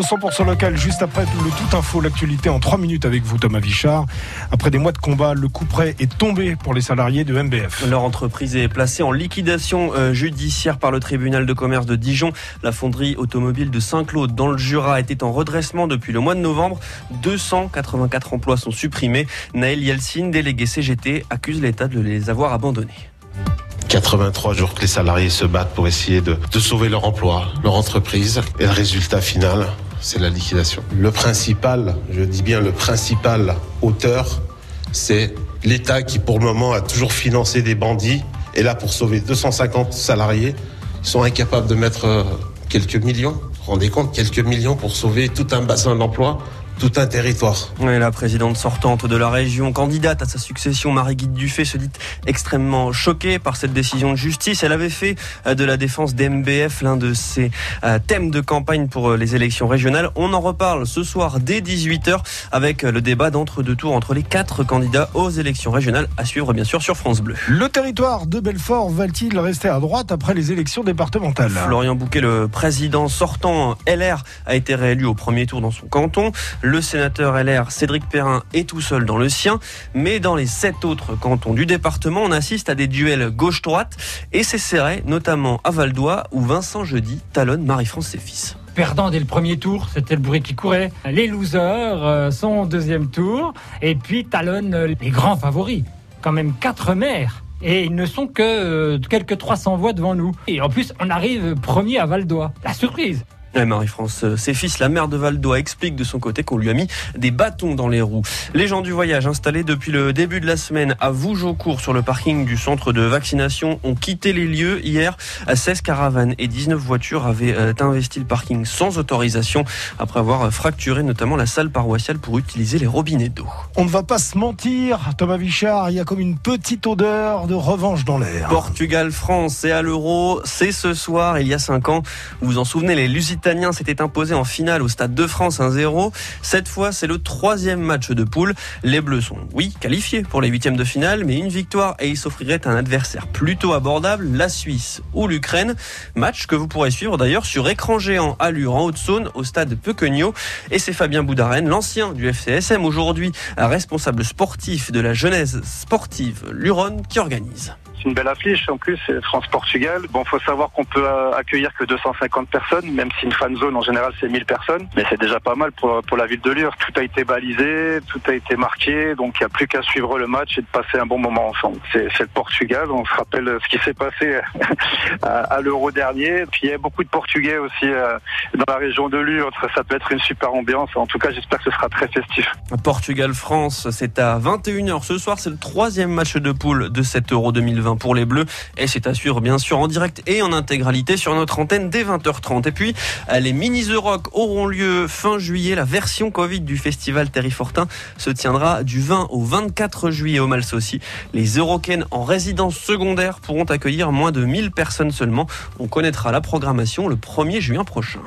l'info 100% local juste après le tout info, l'actualité en 3 minutes avec vous Thomas Vichard. Après des mois de combat, le coup près est tombé pour les salariés de MBF. Leur entreprise est placée en liquidation euh, judiciaire par le tribunal de commerce de Dijon. La fonderie automobile de Saint-Claude dans le Jura était en redressement depuis le mois de novembre. 284 emplois sont supprimés. Naël Yeltsin, délégué CGT, accuse l'État de les avoir abandonnés. 83 jours que les salariés se battent pour essayer de, de sauver leur emploi, leur entreprise. Et le résultat final, c'est la liquidation. Le principal, je dis bien le principal auteur, c'est l'État qui pour le moment a toujours financé des bandits. Et là, pour sauver 250 salariés, ils sont incapables de mettre euh, quelques millions. Vous vous rendez compte, quelques millions pour sauver tout un bassin d'emploi tout un territoire. Oui, la présidente sortante de la région, candidate à sa succession, Marie-Guide Dufay, se dit extrêmement choquée par cette décision de justice. Elle avait fait euh, de la défense d'MBF l'un de ses euh, thèmes de campagne pour euh, les élections régionales. On en reparle ce soir dès 18h avec le débat d'entre-deux tours entre les quatre candidats aux élections régionales à suivre bien sûr sur France Bleu. Le territoire de Belfort va-t-il rester à droite après les élections départementales? Florian Bouquet, le président sortant LR, a été réélu au premier tour dans son canton. Le sénateur LR Cédric Perrin est tout seul dans le sien, mais dans les sept autres cantons du département, on assiste à des duels gauche-droite et c'est serré, notamment à Valdois où Vincent Jeudi talonne Marie-France ses fils perdant dès le premier tour, c'était le bruit qui courait. Les losers euh, sont au deuxième tour et puis talonnent les grands favoris. Quand même quatre maires. Et ils ne sont que euh, quelques 300 voix devant nous. Et en plus, on arrive premier à Valdois. La surprise Marie-France, euh, ses fils, la mère de Valdois, explique de son côté qu'on lui a mis des bâtons dans les roues. Les gens du voyage installés depuis le début de la semaine à Vougeaucourt sur le parking du centre de vaccination ont quitté les lieux hier. 16 caravanes et 19 voitures avaient euh, investi le parking sans autorisation après avoir fracturé notamment la salle paroissiale pour utiliser les robinets d'eau. On ne va pas se mentir, Thomas Vichard, il y a comme une petite odeur de revanche dans l'air. Portugal-France, c'est à l'euro, c'est ce soir, il y a 5 ans. Vous vous en souvenez, les Lusitanes Lusitaniens s'était imposé en finale au Stade de France 1-0. Cette fois, c'est le troisième match de poule. Les Bleus sont, oui, qualifiés pour les huitièmes de finale, mais une victoire et ils s'offriraient un adversaire plutôt abordable, la Suisse ou l'Ukraine. Match que vous pourrez suivre d'ailleurs sur écran géant Allure en Haute-Saône au Stade Pequegnot. Et c'est Fabien Boudaren, l'ancien du FCSM, aujourd'hui responsable sportif de la jeunesse sportive Luron, qui organise. C'est une belle affiche. En plus, France-Portugal. Bon, faut savoir qu'on peut euh, accueillir que 250 personnes, même si une fan zone en général c'est 1000 personnes. Mais c'est déjà pas mal pour, pour la ville de Lure. Tout a été balisé, tout a été marqué. Donc il n'y a plus qu'à suivre le match et de passer un bon moment ensemble. C'est le Portugal. On se rappelle ce qui s'est passé à, l'Euro dernier. Puis il y a beaucoup de Portugais aussi euh, dans la région de Lure. Ça peut être une super ambiance. En tout cas, j'espère que ce sera très festif. Portugal-France, c'est à 21h ce soir. C'est le troisième match de poule de cet Euro 2020 pour les Bleus. Et c'est à suivre bien sûr en direct et en intégralité sur notre antenne dès 20h30. Et puis, les Mini The auront lieu fin juillet. La version Covid du festival Terry Fortin se tiendra du 20 au 24 juillet au Malsaucy. Les Euroken en résidence secondaire pourront accueillir moins de 1000 personnes seulement. On connaîtra la programmation le 1er juin prochain.